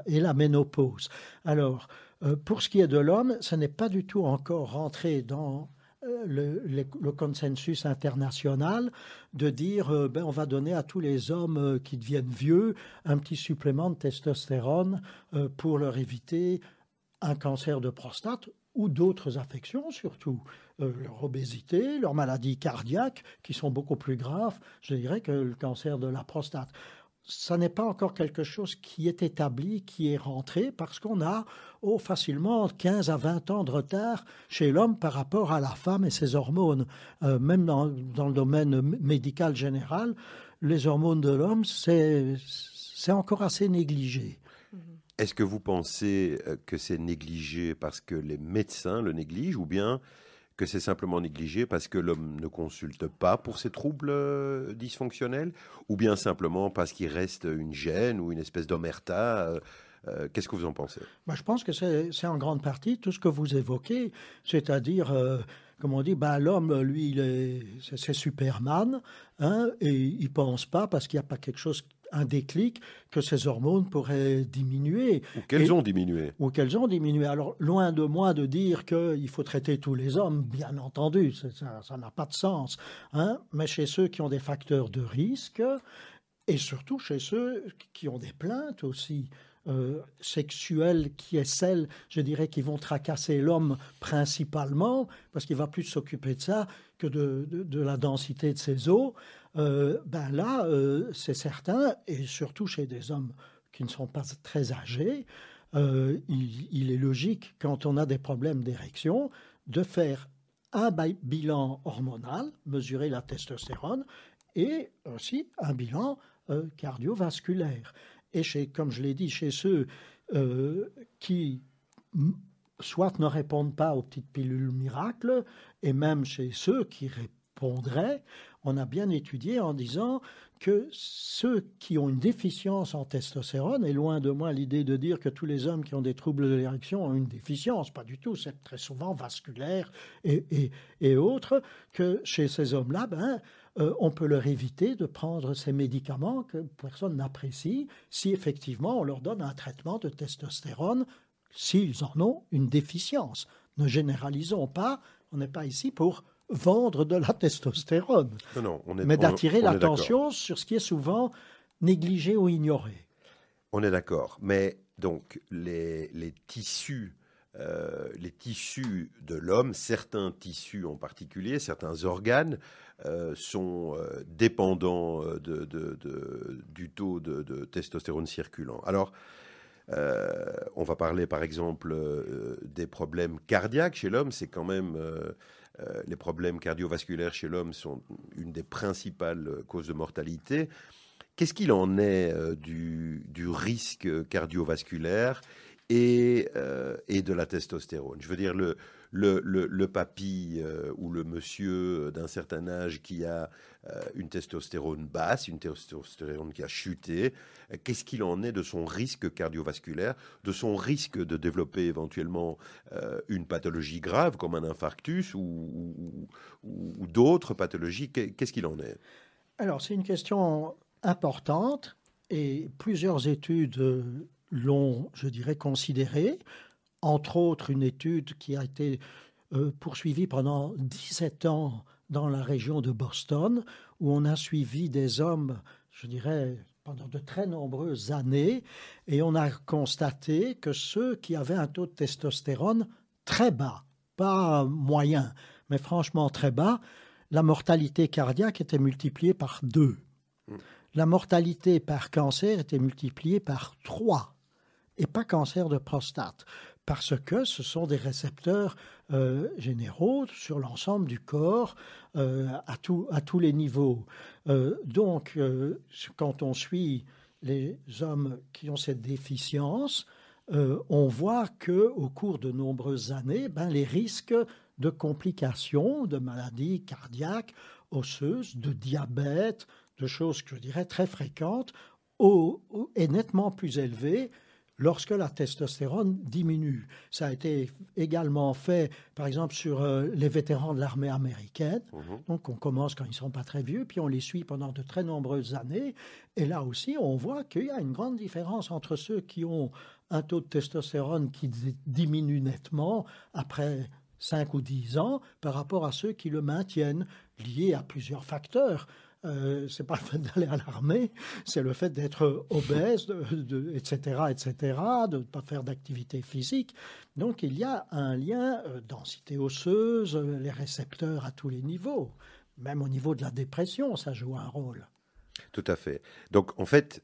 et la ménopause. Alors, euh, pour ce qui est de l'homme, ce n'est pas du tout encore rentré dans euh, le, consensus international de dire euh, ben, on va donner à tous les hommes euh, qui deviennent vieux un petit supplément de testostérone euh, pour leur éviter un cancer de prostate ou d'autres affections surtout, euh, leur obésité, leurs maladies cardiaques qui sont beaucoup plus graves, je dirais, que le cancer de la prostate. Ça n'est pas encore quelque chose qui est établi, qui est rentré, parce qu'on a oh, facilement 15 à 20 ans de retard chez l'homme par rapport à la femme et ses hormones. Euh, même dans, dans le domaine médical général, les hormones de l'homme, c'est encore assez négligé. Est-ce que vous pensez euh, que c'est négligé parce que les médecins le négligent ou bien que c'est simplement négligé parce que l'homme ne consulte pas pour ses troubles euh, dysfonctionnels ou bien simplement parce qu'il reste une gêne ou une espèce d'omerta euh, euh, Qu'est-ce que vous en pensez? Bah, je pense que c'est en grande partie tout ce que vous évoquez, c'est-à-dire, comme on dit, bah, l'homme, lui, c'est Superman, hein, et il pense pas parce qu'il n'y a pas quelque chose, un déclic, que ses hormones pourraient diminuer. Ou qu'elles ont diminué ou qu'elles ont diminué. Alors, loin de moi de dire qu'il faut traiter tous les hommes, bien entendu, ça n'a pas de sens. hein. Mais chez ceux qui ont des facteurs de risque, et surtout chez ceux qui ont des plaintes aussi euh, sexuelles, qui est celle, je dirais, qui vont tracasser l'homme principalement, parce qu'il va plus s'occuper de ça que de, de- la densité de ses os, euh, ben là, euh, c'est certain, et surtout chez des hommes qui ne sont pas très âgés, il, est logique, quand on a des problèmes d'érection, de faire un bilan hormonal, mesurer la testostérone, et aussi un bilan cardiovasculaire. Et chez, comme je l'ai dit, chez ceux euh, qui soit ne répondent pas aux petites pilules miracles, et même chez ceux qui répondraient, on a bien étudié en disant que ceux qui ont une déficience en testostérone, et loin de moi l'idée de dire que tous les hommes qui ont des troubles de l'érection ont une déficience, pas du tout, c'est très souvent vasculaire et, et- et autres, que chez ces hommes-là, ben, euh, on peut leur éviter de prendre ces médicaments que personne n'apprécie si effectivement on leur donne un traitement de testostérone s'ils en ont une déficience. Ne généralisons pas, on n'est pas ici pour vendre de la testostérone, Non, non, on est mais d'attirer l'attention sur ce qui est souvent négligé ou ignoré. On est d'accord. Mais donc, les, les tissus, euh, les tissus de l'homme, certains tissus en particulier, certains organes, euh, sont euh, dépendants du taux de, testostérone circulant. Alors, on va parler par exemple des problèmes cardiaques chez l'homme. C'est quand même les problèmes cardiovasculaires chez l'homme sont une des principales causes de mortalité. Qu'est-ce qu'il en est du risque cardiovasculaire et, euh, et de la testostérone. Je veux dire, le, le, le, papy euh, ou le monsieur d'un certain âge qui a euh, une testostérone basse, une testostérone qui a chuté, qu'est-ce qu'il en est de son risque cardiovasculaire, de son risque de développer éventuellement une pathologie grave comme un infarctus ou, ou- d'autres pathologies? Qu'est- Qu'est-ce qu'il en est? Alors, c'est une question importante et plusieurs études l'ont, je dirais, considérée. Entre autres, une étude qui a été euh, poursuivie pendant 17 ans dans la région de Boston, où on a suivi des hommes, je dirais, pendant de très nombreuses années, et on a constaté que ceux qui avaient un taux de testostérone très bas, pas moyen, mais franchement très bas, la mortalité cardiaque était multipliée par deux. La mortalité par cancer était multipliée par trois, et pas cancer de prostate, parce que ce sont des récepteurs euh, généraux sur l'ensemble du corps euh, à, tous les niveaux. Euh, donc, quand on suit les hommes qui ont cette déficience, on voit que au cours de nombreuses années, ben, les risques de complications, de maladies cardiaques, osseuses, de diabète, de choses que je dirais très fréquentes, au- est nettement plus élevé lorsque la testostérone diminue. Ça a été également fait, par exemple, sur euh, les vétérans de l'armée américaine. Mhm. Donc, on commence quand ils sont pas très vieux, puis on les suit pendant de très nombreuses années. Et là aussi, on voit qu'il y a une grande différence entre ceux qui ont un taux de testostérone qui di- diminue nettement après 5 ou 10 ans par rapport à ceux qui le maintiennent, liés à plusieurs facteurs. Euh, c'est pas le fait d'aller à l'armée, c'est le fait d'être obèse, etc., etc., de ne pas faire d'activité physique. Donc il y a un lien euh, densité osseuse, euh, les récepteurs à tous les niveaux, même au niveau de la dépression, ça joue un rôle. Tout à fait. Donc, en fait,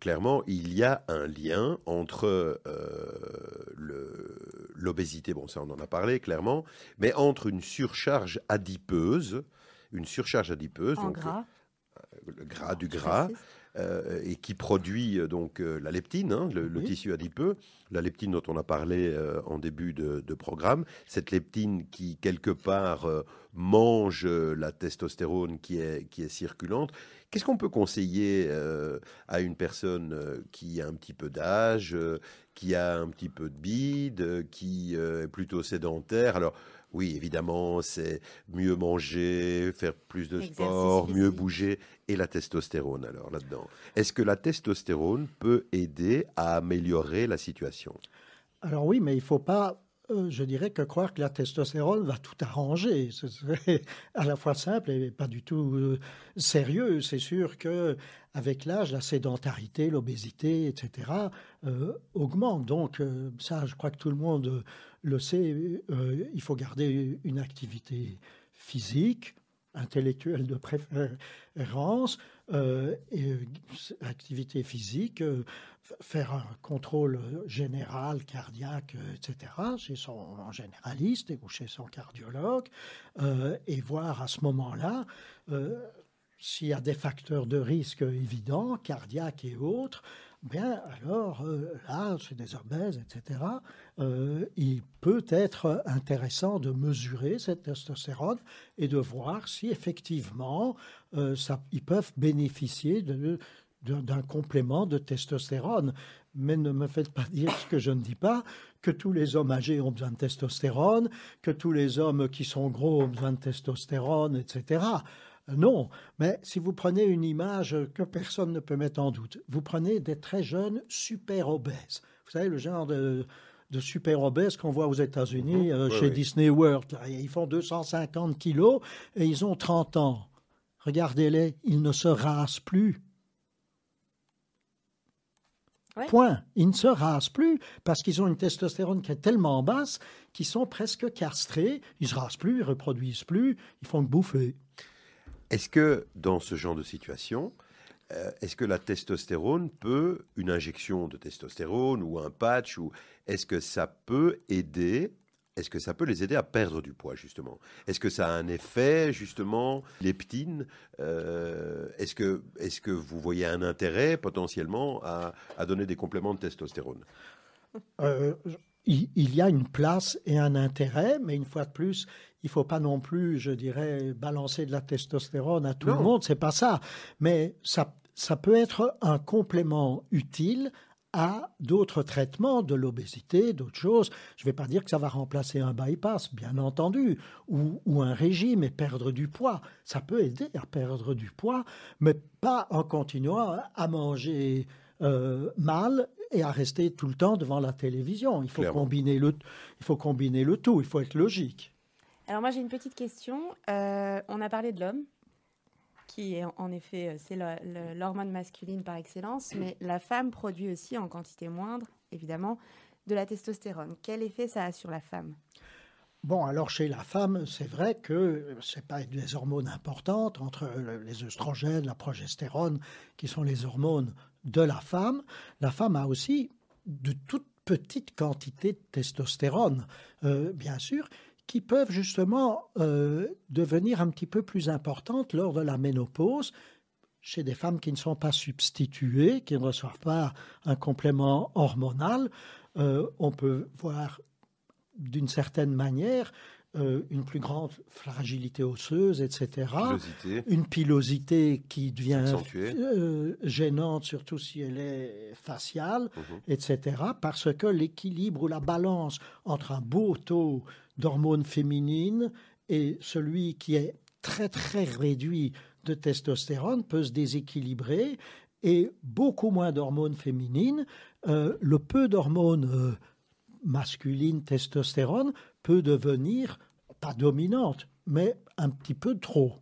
clairement, il y a un lien entre euh, l'obésité, bon, ça on en a parlé clairement, mais entre une surcharge adipeuse, une surcharge adipeuse, En donc gras. le gras du gras, euh, et qui produit euh, donc euh, la leptine, hein, le, le Oui. tissu adipeux, la leptine dont on a parlé euh, en début de, de programme, cette leptine qui quelque part euh, mange euh, la testostérone qui est, qui est circulante. Qu'est-ce qu'on peut conseiller euh, à une personne euh, qui a un petit peu d'âge, euh, qui a un petit peu de bide, euh, qui euh, est plutôt sédentaire? Alors oui, évidemment, c'est mieux manger, faire plus de Exercice sport, mieux bouger et la testostérone alors là-dedans. Est-ce que la testostérone peut aider à améliorer la situation? Alors oui, mais il ne faut pas, je dirais, que croire que la testostérone va tout arranger. Ce serait à la fois simple et pas du tout euh, sérieux. C'est sûr que avec l'âge, la sédentarité, l'obésité, etc., euh, augmentent. Donc euh, ça, je crois que tout le monde euh, le sait. euh, il faut garder une activité physique, intellectuelle de préférence, euh, et, euh, activité physique, euh, faire un contrôle général, cardiaque, etc., chez son généraliste ou chez son cardiologue, et voir à ce moment-là s'il y a des facteurs de risque évidents, cardiaques et autres, bien alors euh, là, chez des obèses, etc., euh, il peut être intéressant de mesurer cette testostérone et de voir si effectivement euh, ils peuvent bénéficier d'un complément de testostérone. Mais ne me faites pas dire ce que je ne dis pas, que tous les hommes âgés ont besoin de testostérone, que tous les hommes qui sont gros ont besoin de testostérone, etc. Non, mais si vous prenez une image que personne ne peut mettre en doute, vous prenez des très jeunes super obèses. Vous savez, le genre de, de super obèses qu'on voit aux États-Unis euh, Oui, chez oui. Disney World. là. Ils font 250 kilos et ils ont 30 ans. Regardez-les, ils ne se rasent plus. Ouais. Point. Ils ne se rasent plus parce qu'ils ont une testostérone qui est tellement basse qu'ils sont presque castrés. Ils se rasent plus, ils reproduisent plus, ils font que bouffer. Est-ce que dans ce genre de situation, euh, est-ce que la testostérone peut, une injection de testostérone ou un patch, ou est-ce que ça peut aider est-ce que ça peut les aider à perdre du poids, justement? Est-ce que ça a un effet, justement, leptine euh, Est-ce que, est que vous voyez un intérêt, potentiellement, à, donner des compléments de testostérone? Euh, il, il y a une place et un intérêt, mais une fois de plus, il faut pas non plus, je dirais, balancer de la testostérone à tout Non. le monde, c'est pas ça. Mais ça, ça peut être un complément utile à d'autres traitements de l'obésité, d'autres choses. Je ne vais pas dire que ça va remplacer un bypass, bien entendu, ou, ou un régime et perdre du poids. Ça peut aider à perdre du poids, mais pas en continuant à manger euh, mal et à rester tout le temps devant la télévision. Il faut, Clairement. combiner le, il faut combiner le tout, il faut être logique. Alors moi j'ai une petite question. Euh, on a parlé de l'homme, qui est en- effet euh, c'est l'hormone masculine par excellence, *clears throat* mais la femme produit aussi en quantité moindre, évidemment, de la testostérone. Quel effet ça a sur la femme? Bon, alors chez la femme, c'est vrai que c'est pas des hormones importantes entre le- les œstrogènes, la progestérone, qui sont les hormones de la femme. La femme a aussi de toutes petites quantités de testostérone, euh, bien sûr, qui peuvent justement euh, devenir un petit peu plus importantes lors de la ménopause chez des femmes qui ne sont pas substituées, qui ne reçoivent pas un complément hormonal. Euh, on peut voir d'une certaine manière euh, une plus grande fragilité osseuse, etc. Pilosité Une pilosité qui devient euh, gênante, surtout si elle est faciale, Mhm. etc. Parce que l'équilibre ou la balance entre un beau taux d'hormones féminines et celui qui est très très réduit de testostérone peut se déséquilibrer et beaucoup moins d'hormones féminines. Euh, le peu d'hormones masculines, testostérone, peut devenir, pas dominante, mais un petit peu trop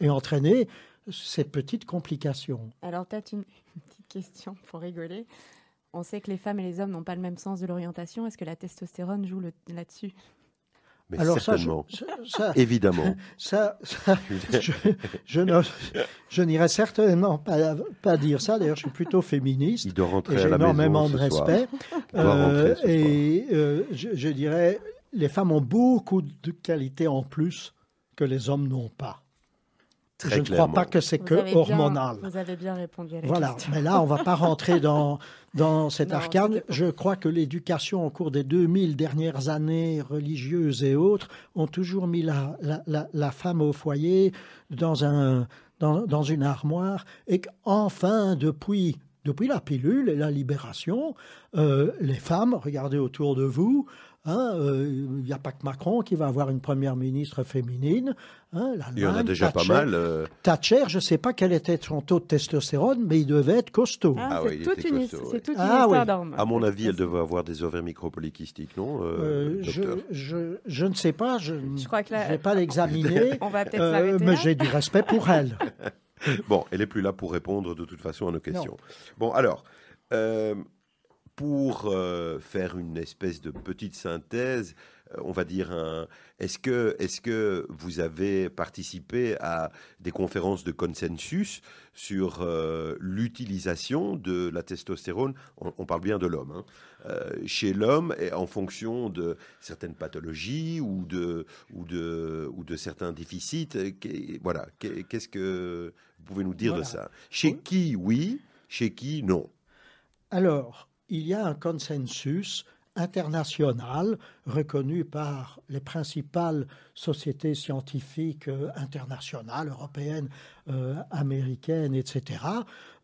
et entraîner ces petites complications. Alors peut-être une, *laughs* une petite question pour rigoler. On sait que les femmes et les hommes n'ont pas le même sens de l'orientation. Est-ce que la testostérone joue là-dessus? Mais Alors ça, je, certainement. ça, *laughs* Évidemment. ça, ça, je, je ne- je n'irai certainement pas, pas dire ça. D'ailleurs, je suis plutôt féministe. Il doit Et rentrer j'ai à la énormément maison de respect. Soir. et euh, je, je dirais, les femmes ont beaucoup de qualités en plus que les hommes n'ont pas. Très je ne crois pas que c'est que bien- hormonal. vous avez bien répondu à la Voilà, question. mais là, on va pas *laughs* rentrer dans, dans cette Non, arcade. c'était pas- Je crois que l'éducation au cours des 2000 dernières années, religieuses et autres, ont toujours mis la, la, la, la femme au foyer dans, un, dans, dans une armoire et qu'enfin, depuis, depuis la pilule et la libération, euh, les femmes, regardez autour de vous, hein, euh, il n'y a pas que Macron qui va avoir une première ministre féminine. hein, Il y en a l'Allemagne, déjà pas Thatcher- mal. euh, Thatcher, je ne sais pas quel était son taux de testostérone, mais il devait être costaud. Ah, Ah c'est oui, il toute, était une, costaud, c'est ouais. toute une Ah histoire oui. à mon avis, elle devait avoir des ovaires micropolykystiques, non, euh, Euh, je, docteur je, je ne sais pas, je Je crois que là- ne vais pas l'examiner, *laughs* On va peut-être euh, s'arrêter mais là. j'ai du respect pour elle. *laughs* Bon, elle est plus là pour répondre de toute façon à nos questions. Bon, alors, euh, pour euh, faire une espèce de petite synthèse, euh, on va dire, un- est-ce que, est que vous avez participé à des conférences de consensus sur euh, l'utilisation de la testostérone? On, on parle bien de l'homme. hein, euh, chez l'homme, et en fonction de certaines pathologies ou de, ou de, ou de certains déficits. Voilà, qu'est- qu'est-ce que vous pouvez nous dire Voilà. de ça? Chez qui, oui, chez qui, non? Alors, il y a un consensus international reconnu par les principales sociétés scientifiques euh, internationales, européennes, euh, américaines, etc.,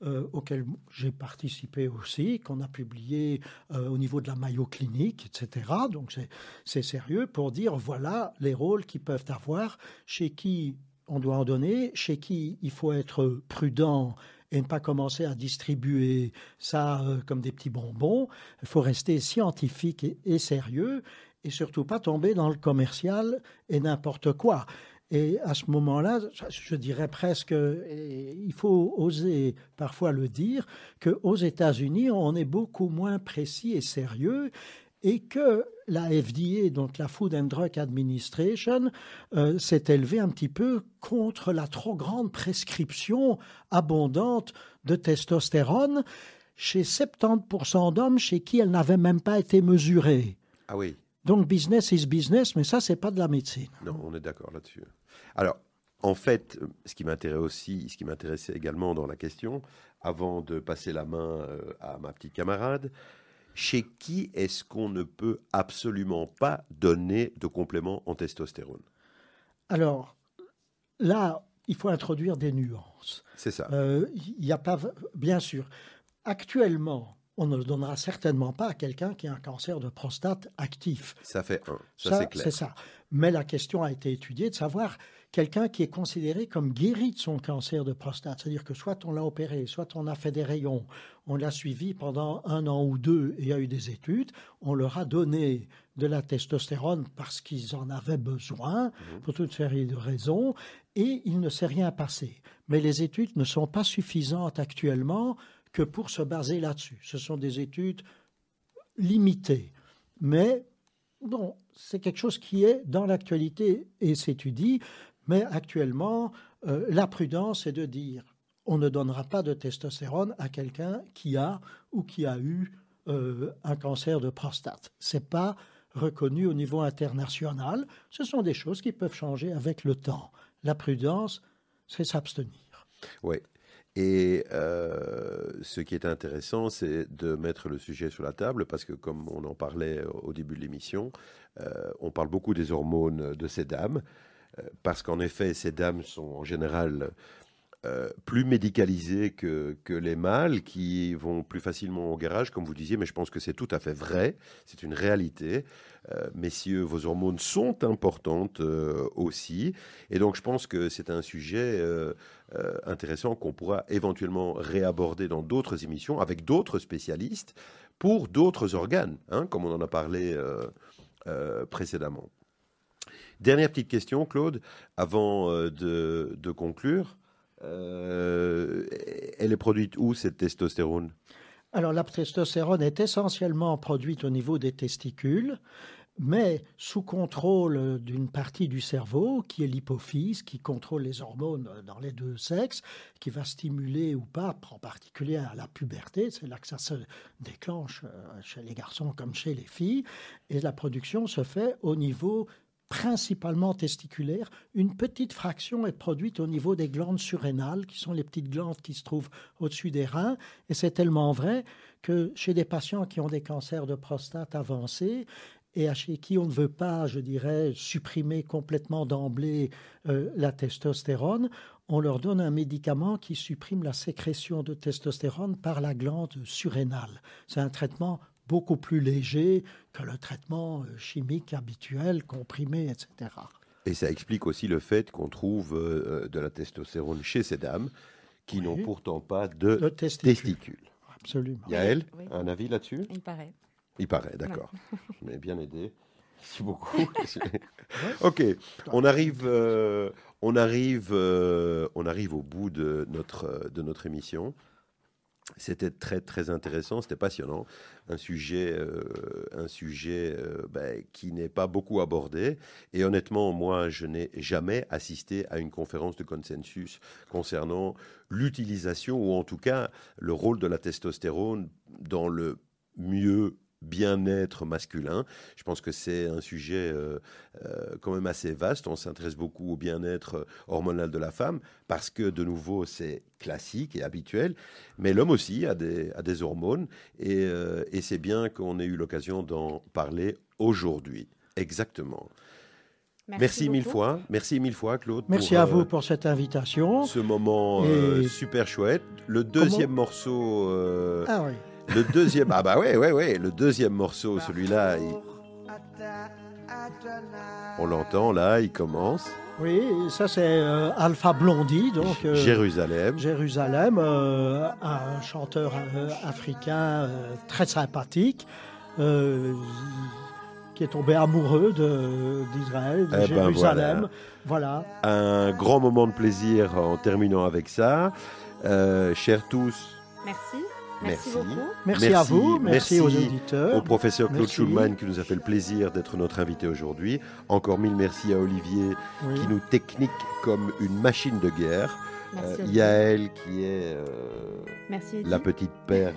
euh, auxquelles j'ai participé aussi, qu'on a publié au niveau de la Mayo Clinique, etc. Donc c'est- c'est sérieux pour dire voilà les rôles qu'ils peuvent avoir, chez qui on doit en donner, chez qui il faut être prudent et ne pas commencer à distribuer ça euh, comme des petits bonbons. Il faut rester scientifique et, et sérieux et surtout pas tomber dans le commercial et n'importe quoi. Et à ce moment-là, je- dirais presque, il faut oser parfois le dire, qu'aux États-Unis, on est beaucoup moins précis et sérieux et que la FDA, donc la Food and Drug Administration, euh, s'est élevée un petit peu contre la trop grande prescription abondante de testostérone chez 70% d'hommes chez qui elle n'avait même pas été mesurée. Ah oui, Donc business is business, mais ça, c'est pas de la médecine. non, on est d'accord là-dessus. Alors, en fait, euh, ce qui m'intéresse aussi, ce qui m'intéressait également dans la question, avant de passer la main euh, à ma petite camarade, chez qui est-ce qu'on ne peut absolument pas donner de complément en testostérone? Alors, là, il faut introduire des nuances. C'est ça. Euh, Il n'y a pas, bien sûr, actuellement, on ne le donnera certainement pas à quelqu'un qui a un cancer de prostate actif. Ça fait un. Ça, Ça, c'est clair. c'est ça. Mais la question a été étudiée de savoir quelqu'un qui est considéré comme guéri de son cancer de prostate. C'est-à-dire que soit on l'a opéré, soit on a fait des rayons, on l'a suivi pendant un an ou deux et il y a eu des études, on leur a donné de la testostérone parce qu'ils en avaient besoin, Mhm. pour toute série de raisons, et il ne s'est rien passé. Mais les études ne sont pas suffisantes actuellement que pour se baser là-dessus. Ce sont des études limitées. Mais Bon, c'est quelque chose qui est dans l'actualité et s'étudie, mais actuellement, euh, la prudence est de dire on ne donnera pas de testostérone à quelqu'un qui a ou qui a eu euh, un cancer de prostate. C'est pas reconnu au niveau international. Ce sont des choses qui peuvent changer avec le temps. La prudence, c'est s'abstenir. Oui. Et euh, ce qui est intéressant, c'est de mettre le sujet sur la table parce que, comme on en parlait au début de l'émission, on parle beaucoup des hormones de ces dames parce qu'en effet, ces dames sont en général euh, plus médicalisées que, que les mâles qui vont plus facilement au garage, comme vous disiez, mais je pense que c'est tout à fait vrai, c'est une réalité. Euh, messieurs, vos hormones sont importantes euh, aussi. Et donc, je pense que c'est un sujet euh, intéressant qu'on pourra éventuellement réaborder dans d'autres émissions avec d'autres spécialistes pour d'autres organes, hein, comme on en a parlé précédemment. Dernière petite question, Claude, avant euh, de, conclure. Euh, elle est produite où cette testostérone? Alors la testostérone est essentiellement produite au niveau des testicules, mais sous contrôle d'une partie du cerveau qui est l'hypophyse, qui contrôle les hormones dans les deux sexes, qui va stimuler ou pas, en particulier à la puberté, c'est là que ça se déclenche euh, chez les garçons comme chez les filles, et la production se fait au niveau principalement testiculaire. Une petite fraction est produite au niveau des glandes surrénales, qui sont les petites glandes qui se trouvent au-dessus des reins. Et c'est tellement vrai que chez des patients qui ont des cancers de prostate avancés, et à chez qui on ne veut pas, je dirais, supprimer complètement d'emblée euh, la testostérone, on leur donne un médicament qui supprime la sécrétion de testostérone par la glande surrénale. C'est un traitement beaucoup plus léger que le traitement euh, chimique habituel, comprimé, etc. Et ça explique aussi le fait qu'on trouve euh, de la testostérone chez ces dames qui Oui. n'ont pourtant pas de testicule. testicules. Absolument. Yael, Oui. un avis là-dessus? Il paraît. Il paraît, d'accord. Vous *laughs* m'avez bien aidé. Merci beaucoup. *laughs* ok, on arrive, euh, on, arrive, euh, on arrive au bout de notre, de notre émission. C'était très très intéressant, c'était passionnant, un sujet, euh, un sujet euh, ben, qui n'est pas beaucoup abordé. Et honnêtement, moi, je n'ai jamais assisté à une conférence de consensus concernant l'utilisation ou en tout cas le rôle de la testostérone dans le mieux bien-être masculin. Je pense que c'est un sujet euh, euh, quand même assez vaste. On s'intéresse beaucoup au bien-être euh, hormonal de la femme parce que, de nouveau, c'est classique et habituel. Mais l'homme aussi a des, a des hormones et, euh, et c'est bien qu'on ait eu l'occasion d'en parler aujourd'hui. Exactement. Merci, mille fois. Merci mille fois, Claude. Merci pour, à euh, vous pour cette invitation. ce moment euh, super chouette. Le deuxième morceau, euh, Ah oui. Le deuxième, ah bah ouais, ouais, ouais, le deuxième morceau, celui-là, il- on l'entend là, il commence. Oui, ça c'est euh, Alpha Blondie, donc euh, Jérusalem. Jérusalem, euh, un chanteur euh, africain euh, très sympathique, euh, qui est tombé amoureux de- d'Israël, de, Eh ben, Jérusalem. voilà. Un grand moment de plaisir en terminant avec ça. Euh, chers tous, Merci. Merci, Merci. beaucoup. Merci, Merci, à vous, merci, aux merci auditeurs. au professeur Claude Merci. Schulman qui nous a fait le plaisir d'être notre invité aujourd'hui. Encore mille merci à Olivier Oui. qui nous technique comme une machine de guerre. Merci. Euh. Yael qui est euh, Merci. La petite perle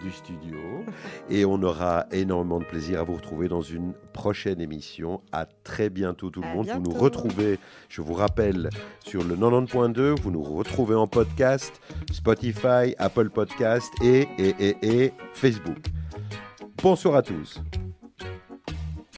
du studio. *laughs* Et on aura énormément de plaisir à vous retrouver dans une prochaine émission. À très bientôt tout le À monde. Vous nous retrouvez, je vous rappelle, sur le 90.2. Vous nous retrouvez en podcast, Spotify, Apple Podcast et, et, et, et Facebook. Bonsoir à tous.